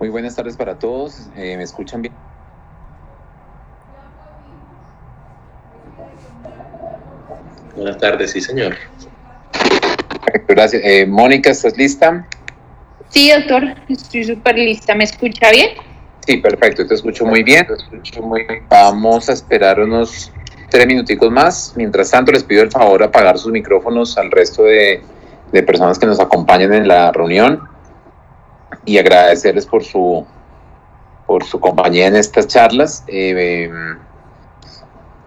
Muy buenas tardes para todos. Eh, ¿Me escuchan bien? Buenas tardes, sí, señor. Gracias. Eh, Mónica, ¿estás lista? Sí, doctor, estoy súper lista. ¿Me escucha bien? Sí, perfecto, te escucho muy bien. Te escucho muy bien. Vamos a esperar unos tres minuticos más. Mientras tanto, les pido el favor de apagar sus micrófonos al resto de, de personas que nos acompañan en la reunión y agradecerles por su, por su compañía en estas charlas. Eh, em,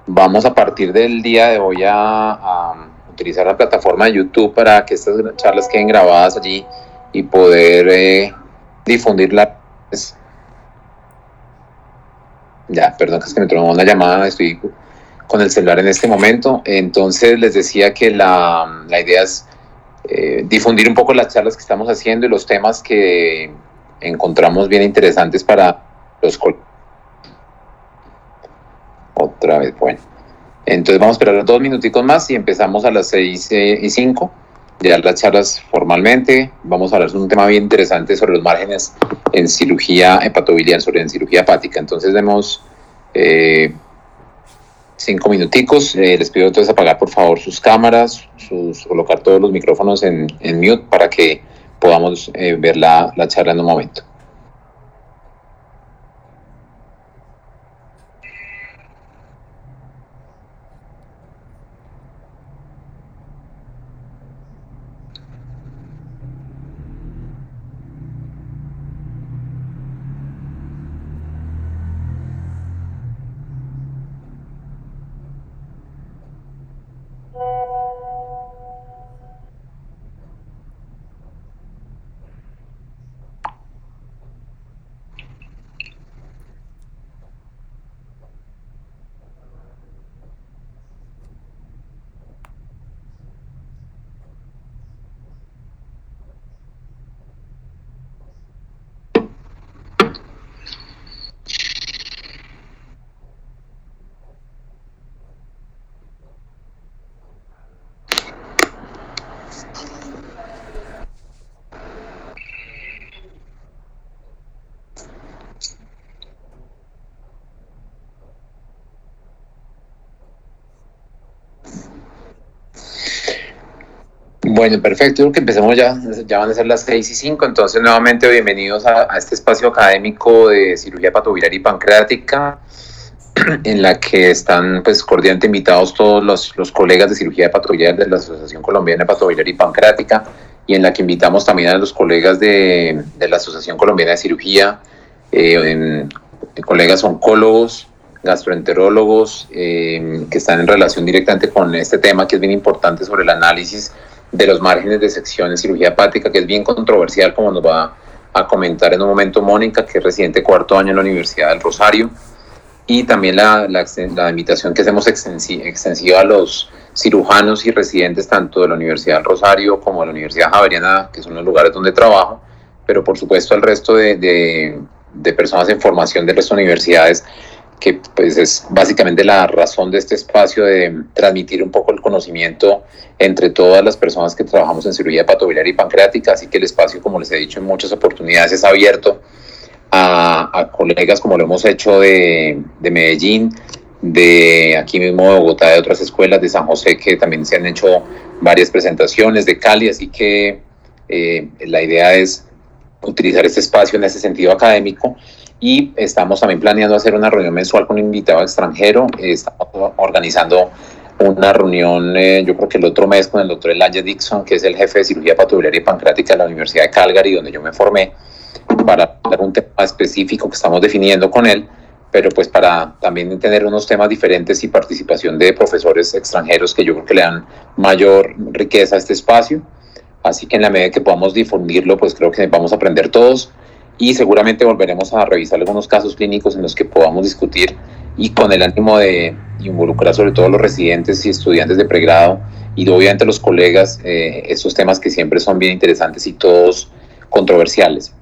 vamos a partir del día de hoy a, utilizar la plataforma de YouTube para que estas charlas queden grabadas allí y poder eh, difundirla. Ya, perdón, que es que me tomó una llamada, estoy con el celular en este momento. Entonces les decía que la, la idea es eh, difundir un poco las charlas que estamos haciendo y los temas que encontramos bien interesantes para los Otra vez, bueno. Entonces vamos a esperar dos minuticos más y empezamos a las seis eh, y cinco ya las charlas formalmente. Vamos a hablar de un tema bien interesante sobre los márgenes en cirugía hepatobiliar, sobre en cirugía hepática. Entonces demos eh, cinco minuticos. Eh, les pido entonces apagar por favor sus cámaras, sus, colocar todos los micrófonos en, en mute para que podamos eh, ver la, la charla en un momento. Bueno, perfecto. Creo que empecemos ya. Ya van a ser las 6 y 5. Entonces, nuevamente, bienvenidos a, a este espacio académico de cirugía patobiliar y pancreática, en la que están pues cordialmente invitados todos los, los colegas de cirugía patobiliar de la Asociación Colombiana de Patobiliar y Pancreática, y en la que invitamos también a los colegas de, de la Asociación Colombiana de Cirugía, eh, en, colegas oncólogos, gastroenterólogos, eh, que están en relación directamente con este tema que es bien importante sobre el análisis de los márgenes de sección en cirugía hepática, que es bien controversial, como nos va a comentar en un momento Mónica, que es residente cuarto año en la Universidad del Rosario, y también la, la, invitación que hacemos extensiva a los cirujanos y residentes tanto de la Universidad del Rosario como de la Universidad Javeriana, que son los lugares donde trabajo, pero por supuesto al resto de, de, de personas en formación de las universidades que pues es básicamente la razón de este espacio de transmitir un poco el conocimiento entre todas las personas que trabajamos en cirugía patobiliar y pancreática, así que el espacio, como les he dicho en muchas oportunidades, es abierto a, a colegas como lo hemos hecho de, de, Medellín, de aquí mismo de Bogotá, de otras escuelas, de San José, que también se han hecho varias presentaciones, de Cali, así que eh, la idea es utilizar este espacio en ese sentido académico y estamos también planeando hacer una reunión mensual con un invitado extranjero. Estamos organizando una reunión, eh, yo creo que el otro mes, con el doctor Elijah Dixon, que es el jefe de cirugía patobiliar y pancreática de la Universidad de Calgary, donde yo me formé, para dar un tema específico que estamos definiendo con él, pero pues para también tener unos temas diferentes y participación de profesores extranjeros que yo creo que le dan mayor riqueza a este espacio. Así que en la medida que podamos difundirlo, pues creo que vamos a aprender todos y seguramente volveremos a revisar algunos casos clínicos en los que podamos discutir y con el ánimo de involucrar sobre todo a los residentes y estudiantes de pregrado y obviamente los colegas eh, estos temas que siempre son bien interesantes y todos controversiales.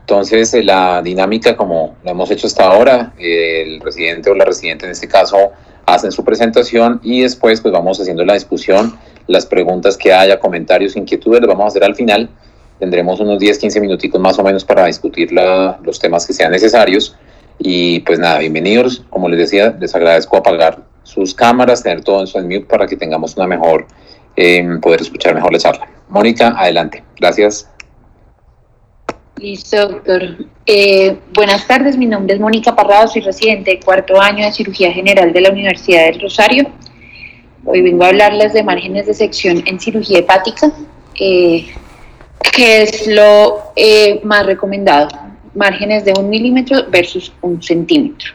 Entonces, eh, la dinámica, como lo hemos hecho hasta ahora, eh, el residente o la residente en este caso hacen su presentación y después pues vamos haciendo la discusión, las preguntas que haya, comentarios, inquietudes, las vamos a hacer al final tendremos unos 10, 15 minuticos más o menos para discutir los temas que sean necesarios. Y pues nada, bienvenidos. Como les decía, les agradezco apagar sus cámaras, tener todo en su mute para que tengamos una mejor, eh, poder escuchar mejor la charla. Mónica, adelante. Gracias. Listo, doctor. Eh, buenas tardes, mi nombre es Mónica Parrado, soy residente de cuarto año de cirugía general de la Universidad del Rosario. Hoy vengo a hablarles de márgenes de sección en cirugía hepática, eh, que es lo eh, más recomendado, márgenes de un milímetro versus un centímetro.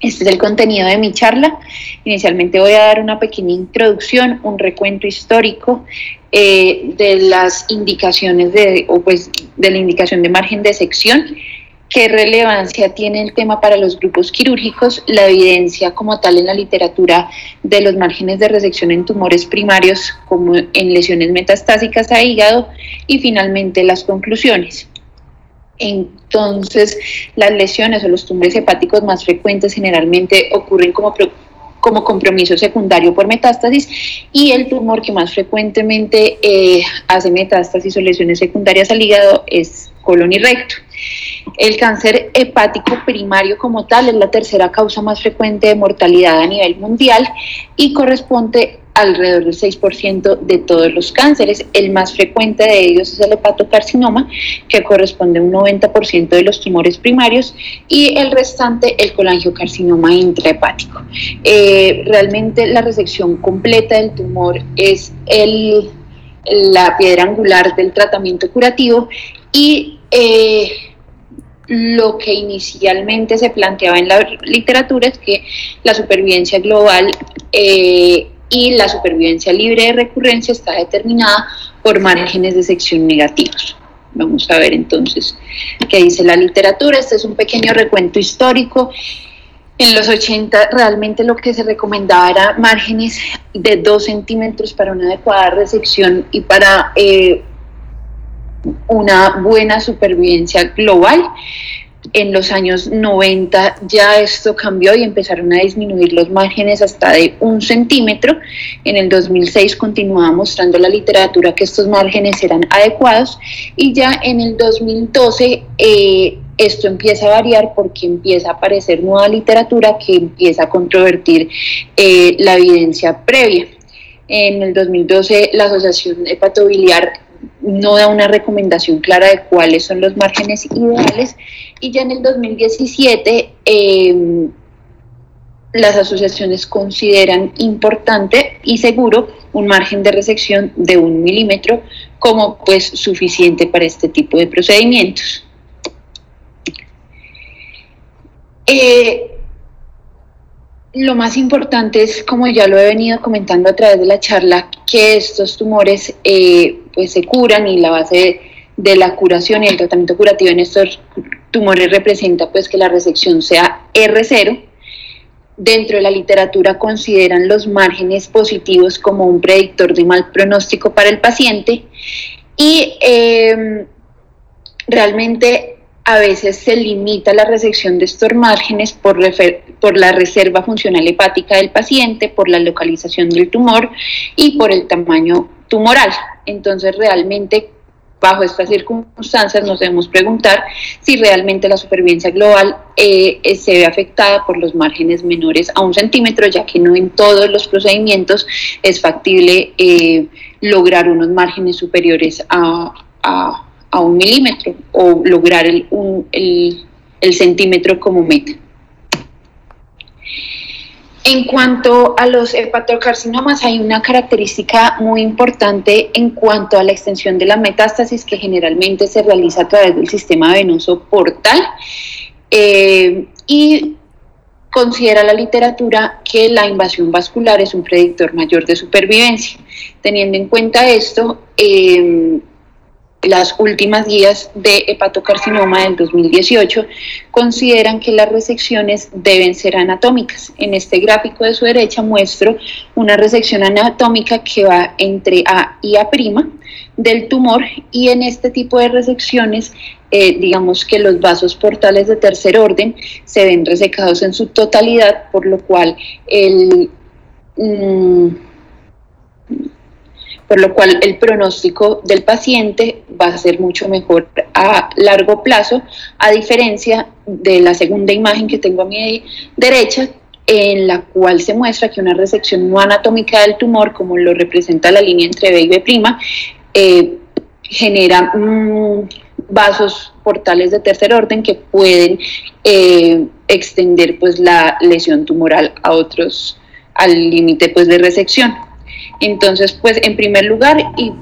Este es el contenido de mi charla. Inicialmente voy a dar una pequeña introducción, un recuento histórico eh, de las indicaciones de, o pues, de la indicación de margen de sección, qué relevancia tiene el tema para los grupos quirúrgicos, la evidencia como tal en la literatura de los márgenes de resección en tumores primarios como en lesiones metastásicas a hígado y finalmente las conclusiones. Entonces, las lesiones o los tumores hepáticos más frecuentes generalmente ocurren como, como compromiso secundario por metástasis y el tumor que más frecuentemente eh, hace metástasis o lesiones secundarias al hígado es colon y recto. El cáncer hepático primario como tal es la tercera causa más frecuente de mortalidad a nivel mundial y corresponde alrededor del 6% de todos los cánceres. El más frecuente de ellos es el hepatocarcinoma, que corresponde a un 90% de los tumores primarios, y el restante el colangiocarcinoma intrahepático. Eh, realmente la resección completa del tumor es la piedra angular del tratamiento curativo y eh, lo que inicialmente se planteaba en la literatura es que la supervivencia global eh, y la supervivencia libre de recurrencia está determinada por márgenes de sección negativos. Vamos a ver entonces qué dice la literatura. Este es un pequeño recuento histórico. En los 80 realmente lo que se recomendaba era márgenes de 2 centímetros para una adecuada resección y para eh, una buena supervivencia global. En los años 90 ya esto cambió y empezaron a disminuir los márgenes hasta de un centímetro. En el 2006 continuaba mostrando la literatura que estos márgenes eran adecuados y ya en el 2012 eh, esto empieza a variar porque empieza a aparecer nueva literatura que empieza a controvertir eh, la evidencia previa. En el 2012 la Asociación Hepatobiliar no da una recomendación clara de cuáles son los márgenes ideales y ya en el 2017 em, las asociaciones consideran importante y seguro un margen de resección de un milímetro como pues suficiente para este tipo de procedimientos. Eh, lo más importante es, como ya lo he venido comentando a través de la charla, que estos tumores eh, pues se curan y la base de, la curación y el tratamiento curativo en estos tumores representa pues que la resección sea R0. Dentro de la literatura consideran los márgenes positivos como un predictor de mal pronóstico para el paciente y eh, realmente a veces se limita la resección de estos márgenes por, por la reserva funcional hepática del paciente, por la localización del tumor y por el tamaño tumoral. Entonces, realmente, bajo estas circunstancias, nos debemos preguntar si realmente la supervivencia global eh, se ve afectada por los márgenes menores a un centímetro, ya que no en todos los procedimientos es factible eh, lograr unos márgenes superiores a a un milímetro o lograr el, el, centímetro como meta. En cuanto a los hepatocarcinomas, hay una característica muy importante en cuanto a la extensión de la metástasis que generalmente se realiza a través del sistema venoso portal eh, y considera la literatura que la invasión vascular es un predictor mayor de supervivencia. Teniendo en cuenta esto, eh, las últimas guías de hepatocarcinoma del 2018 consideran que las resecciones deben ser anatómicas. En este gráfico de su derecha muestro una resección anatómica que va entre A y A' del tumor y en este tipo de resecciones eh, digamos que los vasos portales de tercer orden se ven resecados en su totalidad, por lo cual el... Mm, por lo cual el pronóstico del paciente va a ser mucho mejor a largo plazo, a diferencia de la segunda imagen que tengo a mi derecha, en la cual se muestra que una resección no anatómica del tumor, como lo representa la línea entre B y B', eh, genera mm, vasos portales de tercer orden que pueden eh, extender pues la lesión tumoral a otros al límite pues de resección. Entonces, pues en primer lugar y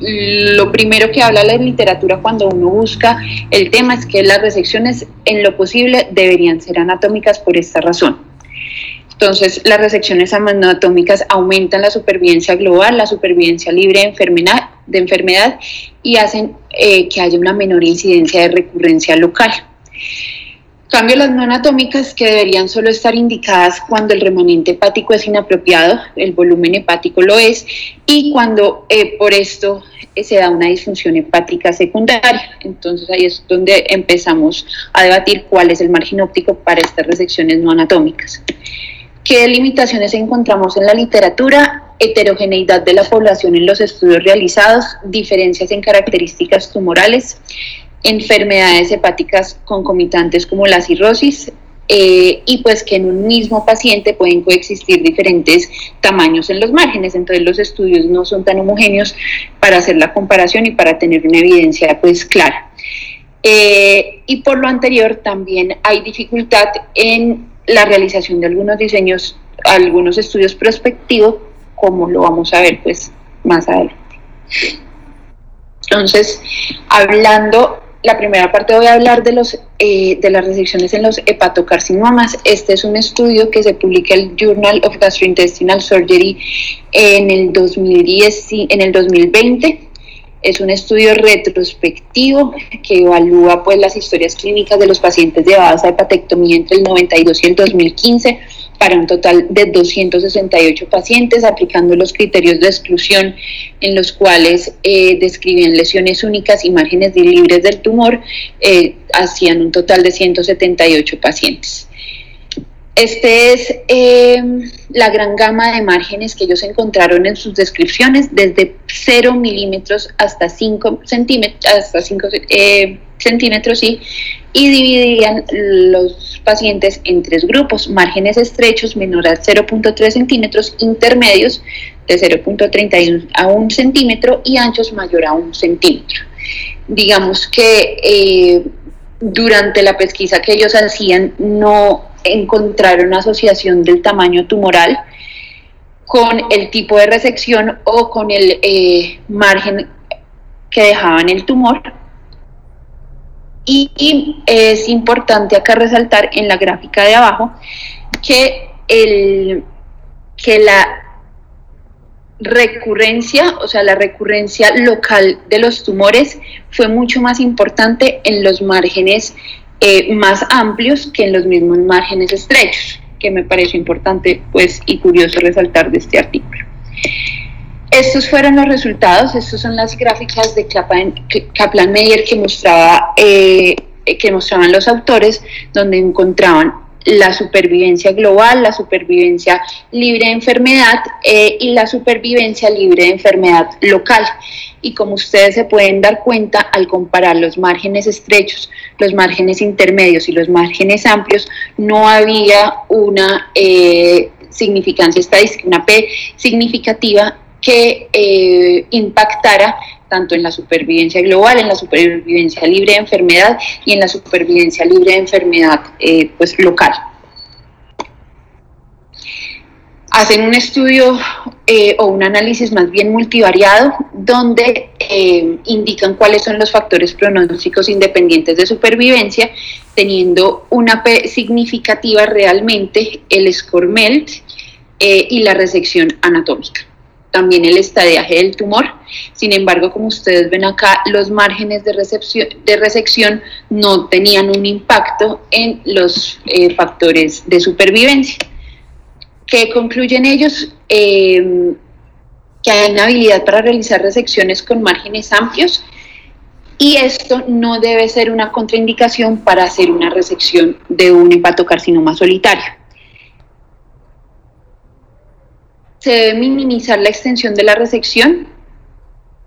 lo primero que habla la literatura cuando uno busca el tema es que las resecciones en lo posible deberían ser anatómicas por esta razón. Entonces, las resecciones anatómicas aumentan la supervivencia global, la supervivencia libre de enfermedad, y hacen eh, que haya una menor incidencia de recurrencia local cambio, las no anatómicas que deberían solo estar indicadas cuando el remanente hepático es inapropiado, el volumen hepático lo es, y cuando eh, por esto eh, se da una disfunción hepática secundaria. Entonces ahí es donde empezamos a debatir cuál es el margen óptico para estas resecciones no anatómicas. ¿Qué limitaciones encontramos en la literatura? Heterogeneidad de la población en los estudios realizados, diferencias en características tumorales, enfermedades hepáticas concomitantes como la cirrosis, eh, y pues que en un mismo paciente pueden coexistir diferentes tamaños en los márgenes, entonces los estudios no son tan homogéneos para hacer la comparación y para tener una evidencia pues clara. Eh, y por lo anterior también hay dificultad en la realización de algunos diseños, algunos estudios prospectivos, como lo vamos a ver pues más adelante. Entonces, hablando la primera parte voy a hablar de, los, eh, de las resecciones en los hepatocarcinomas. Este es un estudio que se publica en el Journal of Gastrointestinal Surgery en el, 2010, en el 2020. Es un estudio retrospectivo que evalúa pues, las historias clínicas de los pacientes llevados a hepatectomía entre el 92 y el 2015 para un total de 268 pacientes, aplicando los criterios de exclusión en los cuales eh, describían lesiones únicas y márgenes libres del tumor, eh, hacían un total de 178 pacientes. Este es eh, la gran gama de márgenes que ellos encontraron en sus descripciones, desde 0 milímetros hasta 5 centímetros, hasta 5 centímetros, sí, y dividían los pacientes en tres grupos, márgenes estrechos menor a 0.3 centímetros, intermedios de 0.31 a 1 centímetro y anchos mayor a 1 centímetro. Digamos que eh, durante la pesquisa que ellos hacían no encontraron asociación del tamaño tumoral con el tipo de resección o con el eh, margen que dejaban el tumor y, es importante acá resaltar en la gráfica de abajo que, el, que la recurrencia, o sea, la recurrencia local de los tumores fue mucho más importante en los márgenes eh, más amplios que en los mismos márgenes estrechos, que me pareció importante pues y curioso resaltar de este artículo. Estos fueron los resultados, estas son las gráficas de Kaplan-Meier que, mostraba, eh, que mostraban los autores, donde encontraban la supervivencia global, la supervivencia libre de enfermedad eh, y la supervivencia libre de enfermedad local. Y como ustedes se pueden dar cuenta, al comparar los márgenes estrechos, los márgenes intermedios y los márgenes amplios, no había una eh, significancia estadística, una P significativa que eh, impactara tanto en la supervivencia global, en la supervivencia libre de enfermedad y en la supervivencia libre de enfermedad eh, pues, local. Hacen un estudio eh, o un análisis más bien multivariado donde indican cuáles son los factores pronósticos independientes de supervivencia, teniendo una P significativa realmente el SCORMELT y la resección anatómica también el estadiaje del tumor. Sin embargo, como ustedes ven acá, los márgenes de, recepción, de resección no tenían un impacto en los eh, factores de supervivencia. ¿Qué concluyen ellos? Em, que hay una habilidad para realizar resecciones con márgenes amplios y esto no debe ser una contraindicación para hacer una resección de un hepatocarcinoma solitario. Se debe minimizar la extensión de la resección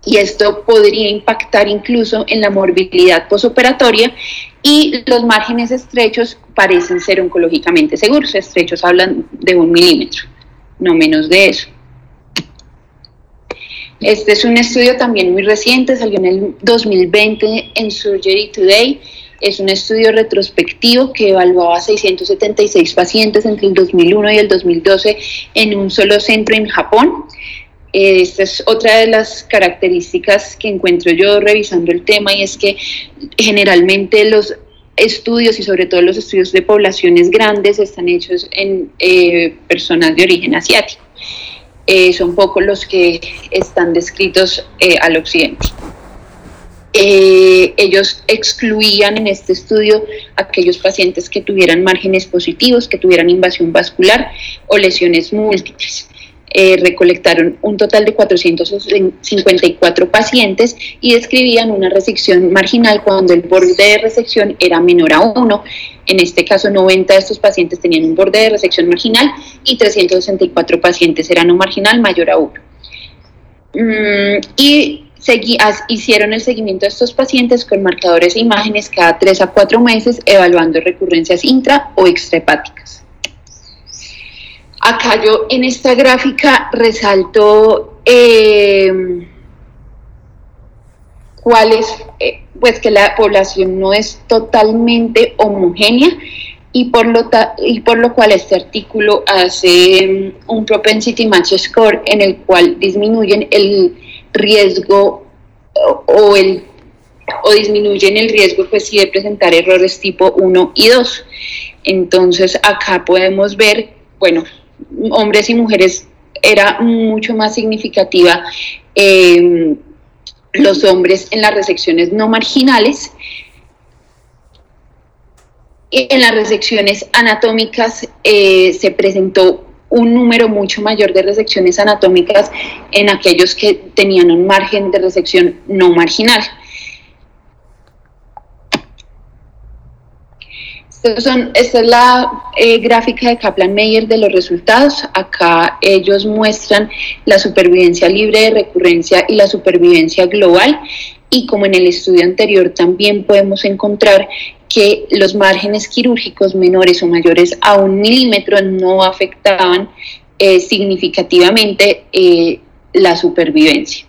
y esto podría impactar incluso en la morbilidad posoperatoria y los márgenes estrechos parecen ser oncológicamente seguros. Estrechos hablan de un milímetro, no menos de eso. Este es un estudio también muy reciente, salió en el 2020 en Surgery Today. Es un estudio retrospectivo que evaluaba 676 pacientes entre el 2001 y el 2012 en un solo centro en Japón. Esta es otra de las características que encuentro yo revisando el tema y es que generalmente los estudios y sobre todo los estudios de poblaciones grandes están hechos en eh, personas de origen asiático. Eh, son pocos los que están descritos eh, al occidente. Ellos excluían en este estudio aquellos pacientes que tuvieran márgenes positivos, que tuvieran invasión vascular o lesiones múltiples. Eh, recolectaron un total de 454 pacientes y describían una resección marginal cuando el borde de resección era menor a 1. En este caso, 90 de estos pacientes tenían un borde de resección marginal y 364 pacientes eran un marginal mayor a 1. Mm, y hicieron el seguimiento de estos pacientes con marcadores e imágenes cada 3 a 4 meses, evaluando recurrencias intra o extrahepáticas. Acá yo en esta gráfica resalto eh, cuál es, eh, pues que la población no es totalmente homogénea y por lo, y por lo cual este artículo hace mm, un propensity match score en el cual disminuyen el riesgo o, el o disminuyen el riesgo pues sí de presentar errores tipo 1 y 2. Entonces acá podemos ver, bueno, hombres y mujeres era mucho más significativa eh, los hombres en las resecciones no marginales. En las resecciones anatómicas eh, se presentó un número mucho mayor de resecciones anatómicas en aquellos que tenían un margen de resección no marginal. esta es la eh, gráfica de Kaplan-Meier de los resultados. Acá ellos muestran la supervivencia libre de recurrencia y la supervivencia global. Y como en el estudio anterior también podemos encontrar que los márgenes quirúrgicos menores o mayores a un milímetro no afectaban eh, significativamente eh, la supervivencia.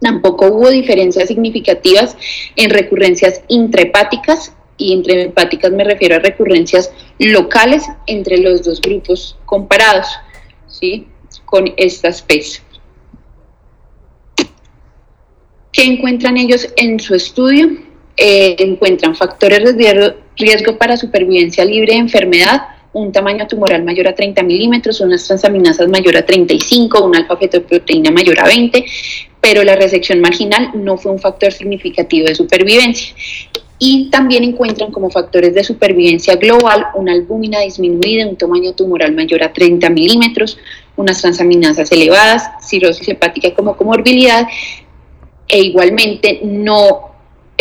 Tampoco hubo diferencias significativas en recurrencias intrahepáticas y entre hepáticas me refiero a recurrencias locales entre los dos grupos comparados, ¿sí? Con esta especie. ¿Qué encuentran ellos en su estudio? Eh, encuentran factores de riesgo para supervivencia libre de enfermedad, un tamaño tumoral mayor a 30 milímetros, unas transaminasas mayor a 35, un alfa fetoproteína mayor a 20, pero la resección marginal no fue un factor significativo de supervivencia. Y también encuentran como factores de supervivencia global una albúmina disminuida, un tamaño tumoral mayor a 30 milímetros, unas transaminasas elevadas, cirrosis hepática como comorbilidad e igualmente no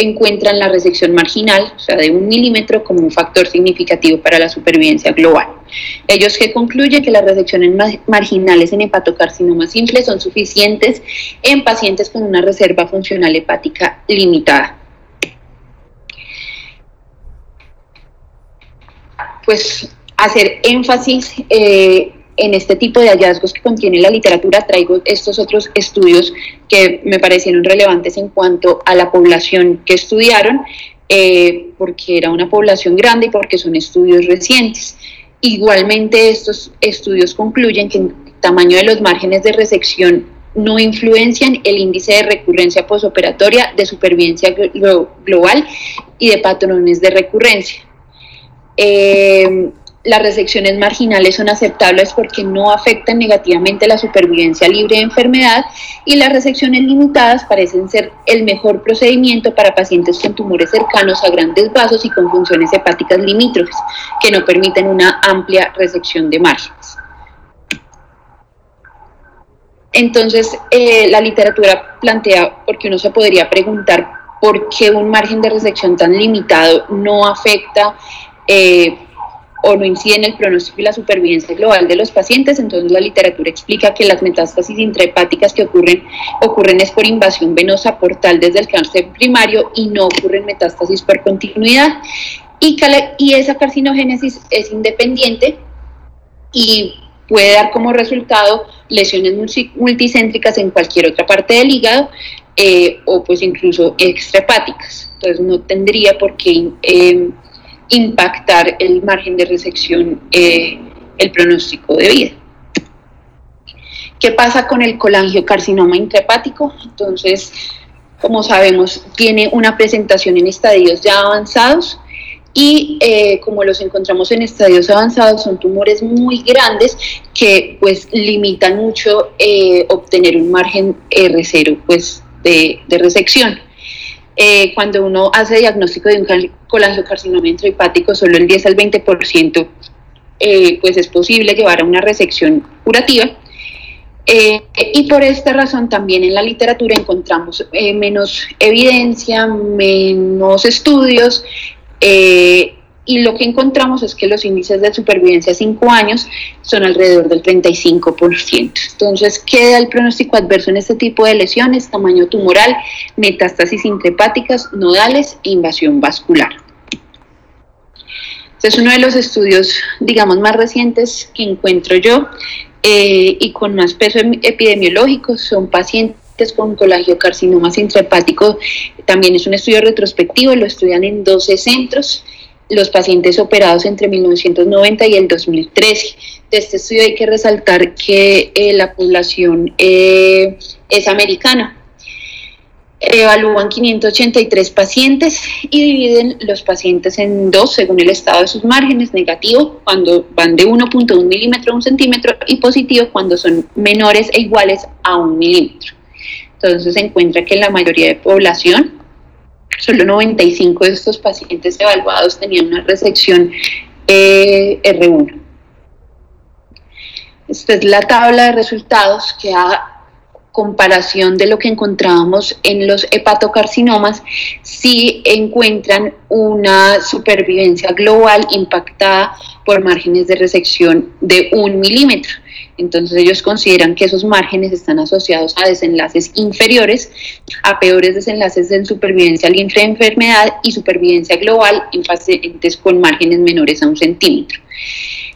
encuentran la resección marginal, o sea, de un milímetro, como un factor significativo para la supervivencia global. Ellos que concluyen que las resecciones marginales en hepatocarcinoma simple son suficientes en pacientes con una reserva funcional hepática limitada. pues hacer énfasis eh, en este tipo de hallazgos que contiene la literatura, traigo estos otros estudios que me parecieron relevantes en cuanto a la población que estudiaron, eh, porque era una población grande y porque son estudios recientes. Igualmente estos estudios concluyen que el tamaño de los márgenes de resección no influencian el índice de recurrencia posoperatoria, de supervivencia global y de patrones de recurrencia. Eh, las resecciones marginales son aceptables porque no afectan negativamente la supervivencia libre de enfermedad y las resecciones limitadas parecen ser el mejor procedimiento para pacientes con tumores cercanos a grandes vasos y con funciones hepáticas limítrofes, que no permiten una amplia resección de márgenes. Entonces, eh, la literatura plantea, porque uno se podría preguntar por qué un margen de resección tan limitado no afecta eh, o no incide en el pronóstico y la supervivencia global de los pacientes, entonces la literatura explica que las metástasis intrahepáticas que ocurren ocurren es por invasión venosa portal desde el cáncer primario y no ocurren metástasis por continuidad. Y, y esa carcinogénesis es independiente y puede dar como resultado lesiones multicéntricas en cualquier otra parte del hígado eh, o pues incluso extrahepáticas. Entonces no tendría por qué eh, impactar el margen de resección, eh, el pronóstico de vida. ¿Qué pasa con el colangiocarcinoma intrahepático? Entonces, como sabemos, tiene una presentación en estadios ya avanzados y eh, como los encontramos en estadios avanzados son tumores muy grandes que pues limitan mucho eh, obtener un margen R0 pues de, de resección. Eh, cuando uno hace diagnóstico de un colangiocarcinoma intrahepático, solo el 10 al 20% pues es posible llevar a una resección curativa. y por esta razón también en la literatura encontramos menos evidencia, menos estudios eh, y lo que encontramos es que los índices de supervivencia a 5 años son alrededor del 35%. Entonces, queda el pronóstico adverso en este tipo de lesiones, tamaño tumoral, metástasis intrahepáticas, nodales e invasión vascular. Este es uno de los estudios, digamos, más recientes que encuentro yo eh, y con más peso epidemiológico. Son pacientes con colangiocarcinomas intrahepáticos. También es un estudio retrospectivo, lo estudian en 12 centros, los pacientes operados entre 1990 y el 2013. De este estudio hay que resaltar que eh, la población eh, es americana. Evalúan 583 pacientes y dividen los pacientes en dos según el estado de sus márgenes, negativo cuando van de 1.1 milímetro a 1 centímetro y positivo cuando son menores e iguales a 1 milímetro. Entonces se encuentra que la mayoría de población, solo 95 de estos pacientes evaluados tenían una resección eh, R1. Esta es la tabla de resultados que a comparación de lo que encontrábamos en los hepatocarcinomas, si encuentran una supervivencia global impactada por márgenes de resección de un milímetro. Entonces ellos consideran que esos márgenes están asociados a desenlaces inferiores, a peores desenlaces en supervivencia al enfermedad y supervivencia global en pacientes con márgenes menores a un centímetro.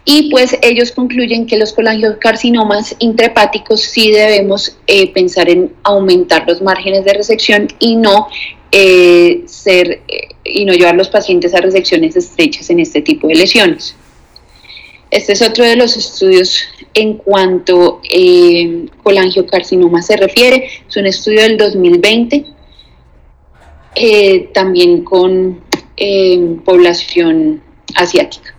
Y pues ellos concluyen que los colangiocarcinomas intrahepáticos sí debemos eh, pensar en aumentar los márgenes de resección y no eh, ser eh, y no llevar los pacientes a resecciones estrechas en este tipo de lesiones. Este es otro de los estudios en cuanto eh, colangiocarcinoma se refiere. Es un estudio del 2020, eh, también con eh, población asiática.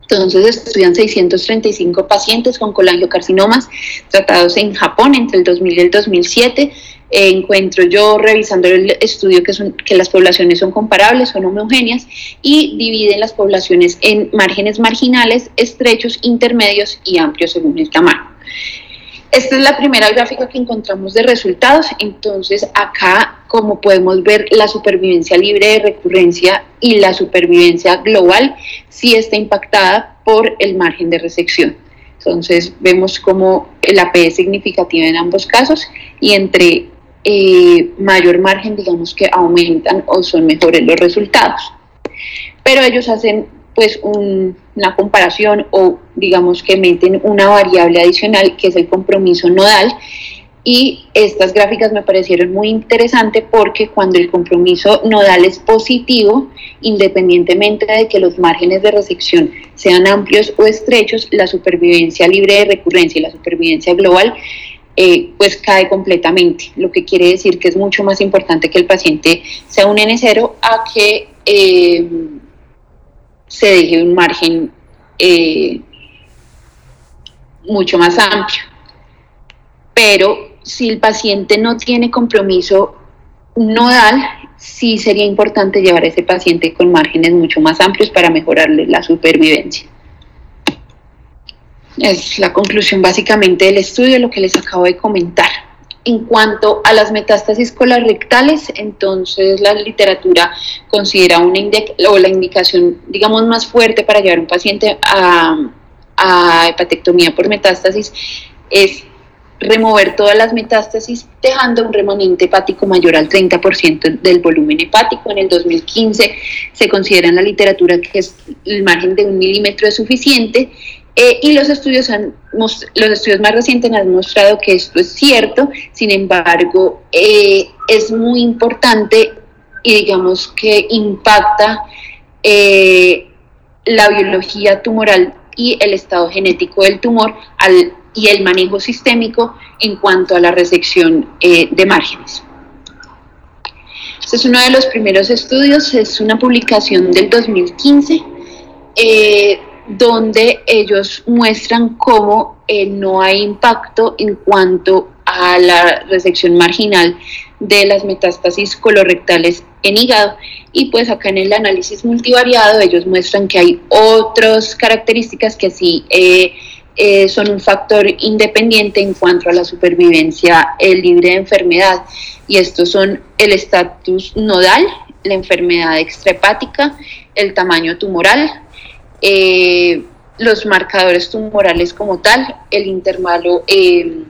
Entonces estudian 635 pacientes con colangiocarcinomas tratados en Japón entre el 2000 y el 2007 encuentro yo revisando el estudio que, son, que las poblaciones son comparables, son homogéneas y dividen las poblaciones en márgenes marginales, estrechos, intermedios y amplios según el tamaño. Esta es la primera gráfica que encontramos de resultados, entonces acá como podemos ver la supervivencia libre de recurrencia y la supervivencia global sí está impactada por el margen de resección. Entonces vemos como la P es significativa en ambos casos y entre eh, mayor margen, digamos que aumentan o son mejores los resultados. Pero ellos hacen pues una comparación o digamos que meten una variable adicional que es el compromiso nodal y estas gráficas me parecieron muy interesantes porque cuando el compromiso nodal es positivo, independientemente de que los márgenes de resección sean amplios o estrechos, la supervivencia libre de recurrencia y la supervivencia global eh, pues cae completamente, lo que quiere decir que es mucho más importante que el paciente sea un N0 a que eh, se deje un margen eh, mucho más amplio. Pero si el paciente no tiene compromiso nodal, sí sería importante llevar a ese paciente con márgenes mucho más amplios para mejorarle la supervivencia. Es la conclusión básicamente del estudio, lo que les acabo de comentar. En cuanto a las metástasis colorectales, entonces la literatura considera una o la indicación, digamos, más fuerte para llevar a un paciente a, a hepatectomía por metástasis es remover todas las metástasis, dejando un remanente hepático mayor al 30% del volumen hepático. En el 2015 se considera en la literatura que es el margen de un milímetro es suficiente eh, y los estudios, han, los estudios más recientes han mostrado que esto es cierto, sin embargo, eh, es muy importante y digamos que impacta eh, la biología tumoral y el estado genético del tumor al y el manejo sistémico en cuanto a la resección de márgenes. Este es uno de los primeros estudios, es una publicación del 2015, eh, donde ellos muestran cómo eh, no hay impacto en cuanto a la resección marginal de las metástasis colorectales en hígado. Y pues acá en el análisis multivariado ellos muestran que hay otras características que sí eh, son un factor independiente en cuanto a la supervivencia libre de enfermedad y estos son el estatus nodal, la enfermedad extrahepática, el tamaño tumoral, eh, los marcadores tumorales como tal, el intervalo eh,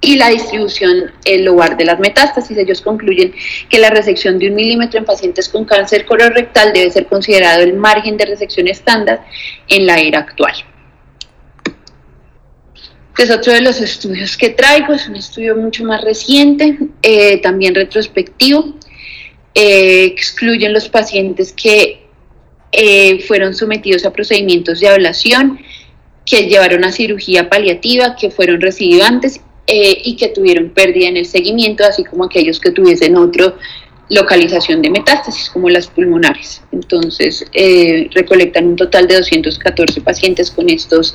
y la distribución el lugar de las metástasis. Ellos concluyen que la resección de un milímetro en pacientes con cáncer colorectal debe ser considerado el margen de resección estándar en la era actual. Es otro de los estudios que traigo, es un estudio mucho más reciente, eh, también retrospectivo. Excluyen los pacientes que eh, fueron sometidos a procedimientos de ablación, que llevaron a cirugía paliativa, que fueron recidivantes eh, y que tuvieron pérdida en el seguimiento, así como aquellos que tuviesen otra localización de metástasis, como las pulmonares. Entonces, eh, recolectan un total de 214 pacientes con estos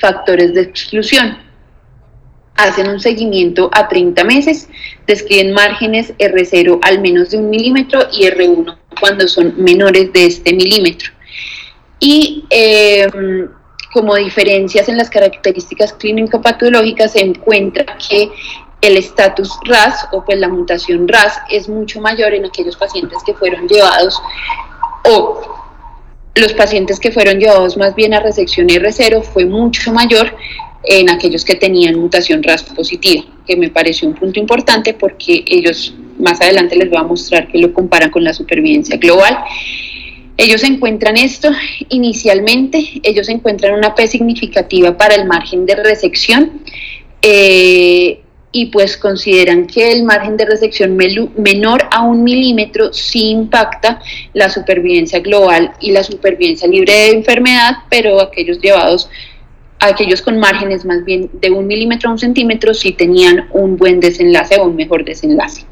factores de exclusión. Hacen un seguimiento a 30 meses, describen márgenes R0 al menos de un milímetro y R1 cuando son menores de este milímetro. Y como diferencias en las características clínico-patológicas se encuentra que el estatus RAS o pues la mutación RAS es mucho mayor en aquellos pacientes que fueron llevados o los pacientes que fueron llevados más bien a resección R0 fue mucho mayor en aquellos que tenían mutación RAS positiva, que me pareció un punto importante porque ellos más adelante les voy a mostrar que lo comparan con la supervivencia global. Ellos encuentran esto inicialmente, ellos encuentran una P significativa para el margen de resección eh, y pues consideran que el margen de resección menor a un milímetro sí impacta la supervivencia global y la supervivencia libre de enfermedad, pero aquellos llevados, aquellos con márgenes más bien de un milímetro a un centímetro sí tenían un buen desenlace o un mejor desenlace.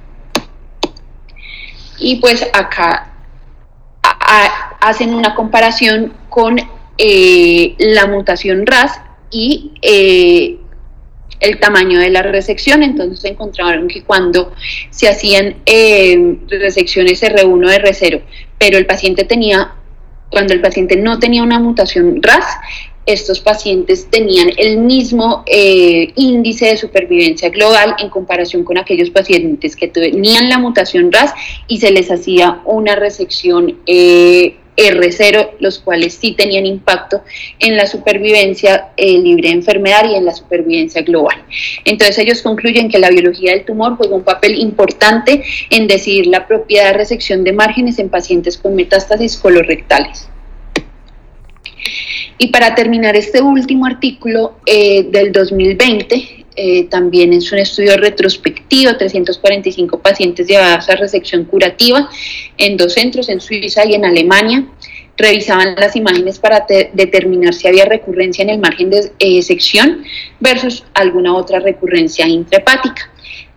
Y pues acá hacen una comparación con eh, la mutación RAS y eh, el tamaño de la resección, entonces encontraron que cuando se hacían eh, resecciones R1, R0, pero el paciente tenía, cuando el paciente no tenía una mutación RAS, estos pacientes tenían el mismo eh, índice de supervivencia global en comparación con aquellos pacientes que tenían la mutación RAS y se les hacía una resección eh, R0, los cuales sí tenían impacto en la supervivencia eh, libre de enfermedad y en la supervivencia global. Entonces ellos concluyen que la biología del tumor juega un papel importante en decidir la propiedad de resección de márgenes en pacientes con metástasis colorectales. Y para terminar este último artículo eh, del 2020, eh, también es un estudio retrospectivo, 345 pacientes llevados a resección curativa en dos centros, en Suiza y en Alemania. Revisaban las imágenes para determinar si había recurrencia en el margen de eh, sección versus alguna otra recurrencia intrahepática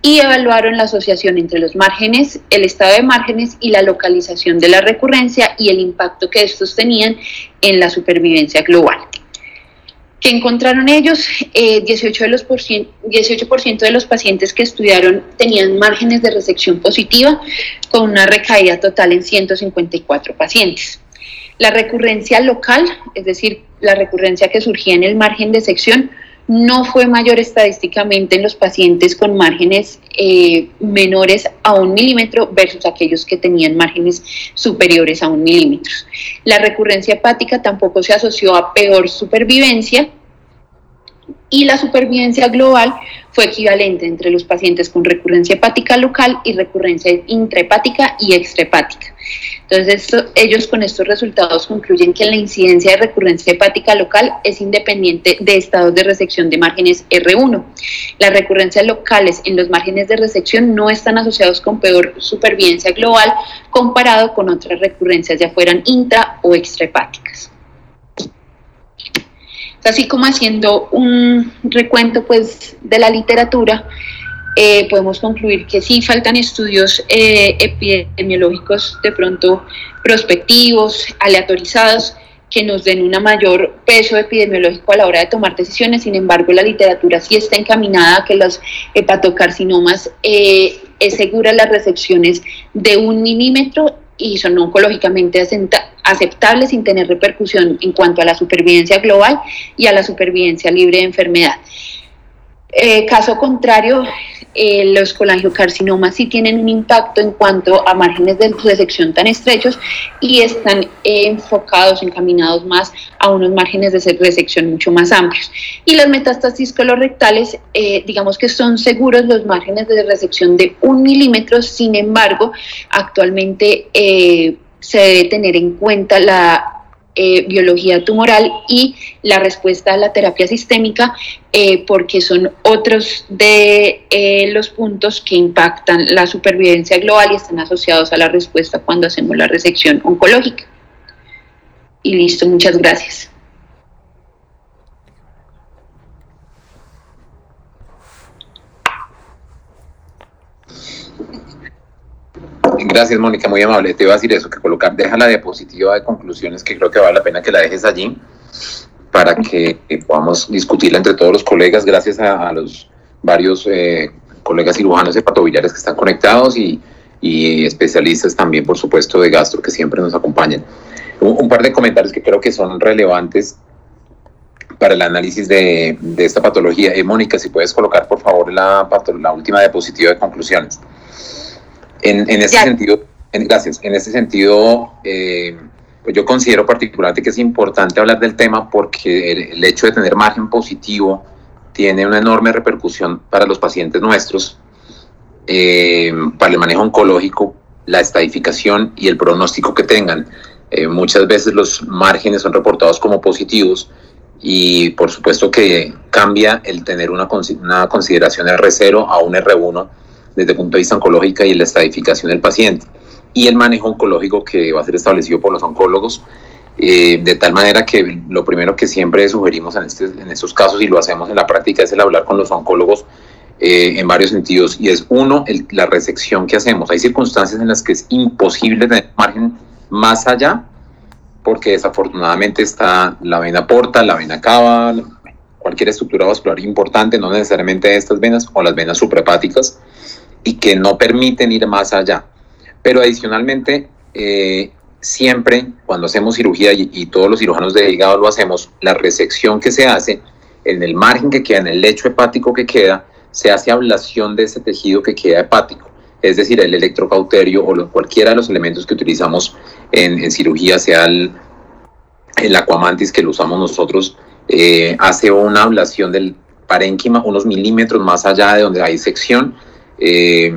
y evaluaron la asociación entre los márgenes, el estado de márgenes y la localización de la recurrencia y el impacto que estos tenían en la supervivencia global. ¿Qué encontraron ellos? 18%, de los 18 de los pacientes que estudiaron tenían márgenes de resección positiva con una recaída total en 154 pacientes. La recurrencia local, es decir, la recurrencia que surgía en el margen de sección, no fue mayor estadísticamente en los pacientes con márgenes eh, menores a un milímetro versus aquellos que tenían márgenes superiores a un milímetro. La recurrencia hepática tampoco se asoció a peor supervivencia y la supervivencia global fue equivalente entre los pacientes con recurrencia hepática local y recurrencia intrahepática y extrahepática. Entonces, ellos con estos resultados concluyen que la incidencia de recurrencia hepática local es independiente de estados de resección de márgenes R1. Las recurrencias locales en los márgenes de resección no están asociados con peor supervivencia global comparado con otras recurrencias, ya fueran intra o extrahepáticas así como haciendo un recuento pues de la literatura, eh, podemos concluir que sí faltan estudios eh, epidemiológicos de pronto prospectivos, aleatorizados, que nos den un mayor peso epidemiológico a la hora de tomar decisiones. Sin embargo, la literatura sí está encaminada a que los hepatocarcinomas eh, las recepciones de un milímetro y son oncológicamente aceptables sin tener repercusión en cuanto a la supervivencia global y a la supervivencia libre de enfermedad. Eh, caso contrario, eh, los colangiocarcinomas sí tienen un impacto en cuanto a márgenes de resección tan estrechos y están eh, enfocados, encaminados más a unos márgenes de resección mucho más amplios. Y las metástasis colorectales, digamos que son seguros los márgenes de resección de un milímetro, sin embargo, actualmente se debe tener en cuenta la eh, biología tumoral y la respuesta a la terapia sistémica, eh, porque son otros de eh, los puntos que impactan la supervivencia global y están asociados a la respuesta cuando hacemos la resección oncológica. Y listo, muchas gracias. Gracias, Mónica, muy amable. Te iba a decir eso, que colocar, deja la diapositiva de conclusiones, que creo que vale la pena que la dejes allí para que podamos discutirla entre todos los colegas, gracias a, los varios eh, colegas cirujanos hepatobiliares que están conectados y, especialistas también, por supuesto, de gastro que siempre nos acompañan. Un, par de comentarios que creo que son relevantes para el análisis de, esta patología. Eh, Mónica, si puedes colocar, por favor, la, la última diapositiva de conclusiones. En, en ese sentido, gracias, en ese sentido, eh, pues yo considero particularmente que es importante hablar del tema porque el, hecho de tener margen positivo tiene una enorme repercusión para los pacientes nuestros, eh, para el manejo oncológico, la estadificación y el pronóstico que tengan. Eh, muchas veces los márgenes son reportados como positivos y por supuesto que cambia el tener una, una consideración R0 a un R1 desde el punto de vista oncológico y la estadificación del paciente. Y el manejo oncológico que va a ser establecido por los oncólogos, eh, de tal manera que lo primero que siempre sugerimos en, este, en estos casos y lo hacemos en la práctica es el hablar con los oncólogos eh, en varios sentidos. Y es uno, la resección que hacemos. Hay circunstancias en las que es imposible tener margen más allá porque desafortunadamente está la vena porta, la vena cava, cualquier estructura vascular importante, no necesariamente estas venas o las venas suprahepáticas y que no permiten ir más allá. Pero adicionalmente, eh, siempre cuando hacemos cirugía, y, todos los cirujanos de hígado lo hacemos, la resección que se hace en el margen que queda, en el lecho hepático que queda, se hace ablación de ese tejido que queda hepático. Es decir, el electrocauterio o cualquiera de los elementos que utilizamos en, cirugía, sea el, el, aquamantis que lo usamos nosotros, eh, hace una ablación del parénquima unos milímetros más allá de donde hay sección eh,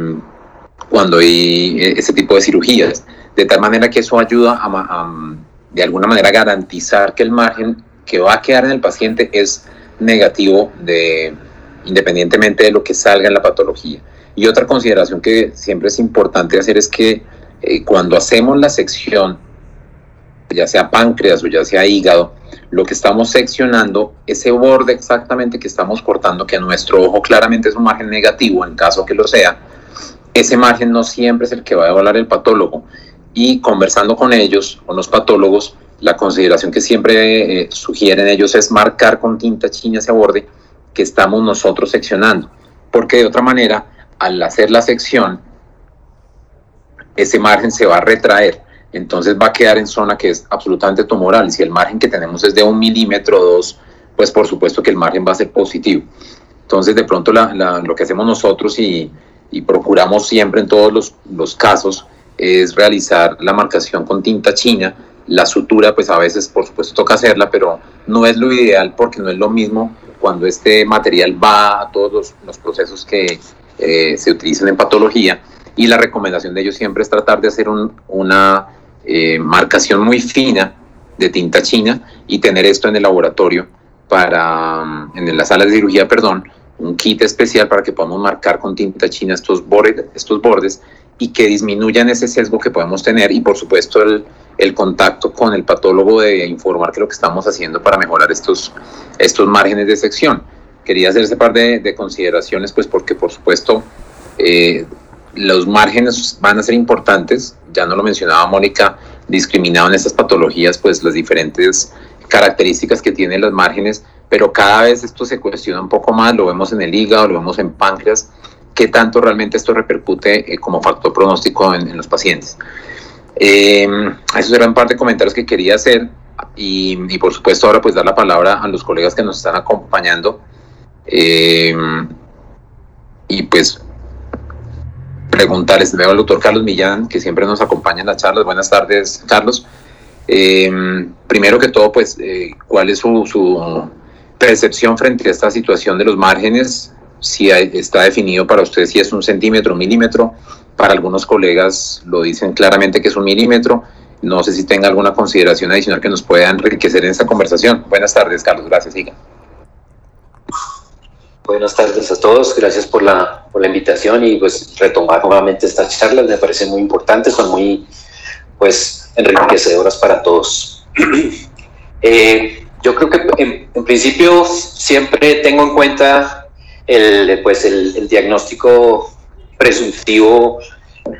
cuando hay eh, ese tipo de cirugías, de tal manera que eso ayuda a, de alguna manera garantizar que el margen que va a quedar en el paciente es negativo de, independientemente de lo que salga en la patología. Y otra consideración que siempre es importante hacer es que eh, cuando hacemos la sección, ya sea páncreas o ya sea hígado, lo que estamos seccionando, ese borde exactamente que estamos cortando, que a nuestro ojo claramente es un margen negativo, en caso que lo sea, ese margen no siempre es el que va a evaluar el patólogo. Y conversando con ellos, con los patólogos, la consideración que siempre eh, sugieren ellos es marcar con tinta china ese borde que estamos nosotros seccionando. Porque de otra manera, al hacer la sección, ese margen se va a retraer entonces va a quedar en zona que es absolutamente tumoral. Si el margen que tenemos es de un milímetro o dos, pues por supuesto que el margen va a ser positivo. Entonces, de pronto lo que hacemos nosotros y, procuramos siempre en todos los, los, casos es realizar la marcación con tinta china. La sutura, pues a veces, por supuesto, toca hacerla, pero no es lo ideal porque no es lo mismo cuando este material va a todos los, procesos que eh, se utilizan en patología. Y la recomendación de ellos siempre es tratar de hacer una eh, marcación muy fina de tinta china y tener esto en el laboratorio para, en la sala de cirugía, perdón, un kit especial para que podamos marcar con tinta china estos bordes, estos bordes y que disminuyan ese sesgo que podemos tener y por supuesto el, el contacto con el patólogo de informar que lo que estamos haciendo para mejorar estos, estos márgenes de sección. Quería hacer ese par de, de consideraciones pues porque por supuesto eh, los márgenes van a ser importantes, ya no lo mencionaba Mónica, discriminado en estas patologías pues las diferentes características que tienen los márgenes, pero cada vez esto se cuestiona un poco más, lo vemos en el hígado, lo vemos en páncreas, qué tanto realmente esto repercute eh, como factor pronóstico en, los pacientes. Eh, esos eran parte de comentarios que quería hacer y, por supuesto ahora pues dar la palabra a los colegas que nos están acompañando em, y pues preguntarles, veo al doctor Carlos Millán que siempre nos acompaña en las charlas. Buenas tardes, Carlos. Em, primero que todo, pues, eh, ¿cuál es su, su, percepción frente a esta situación de los márgenes? Si está definido para usted si es un centímetro, un milímetro. Para algunos colegas lo dicen claramente que es un milímetro. No sé si tenga alguna consideración adicional que nos pueda enriquecer en esta conversación. Buenas tardes, Carlos. Gracias, siga. Buenas tardes a todos, gracias por la, por la invitación y pues retomar nuevamente estas charlas, me parecen muy importantes, son muy pues enriquecedoras para todos. eh, yo creo que en, principio siempre tengo en cuenta el, pues el, diagnóstico presuntivo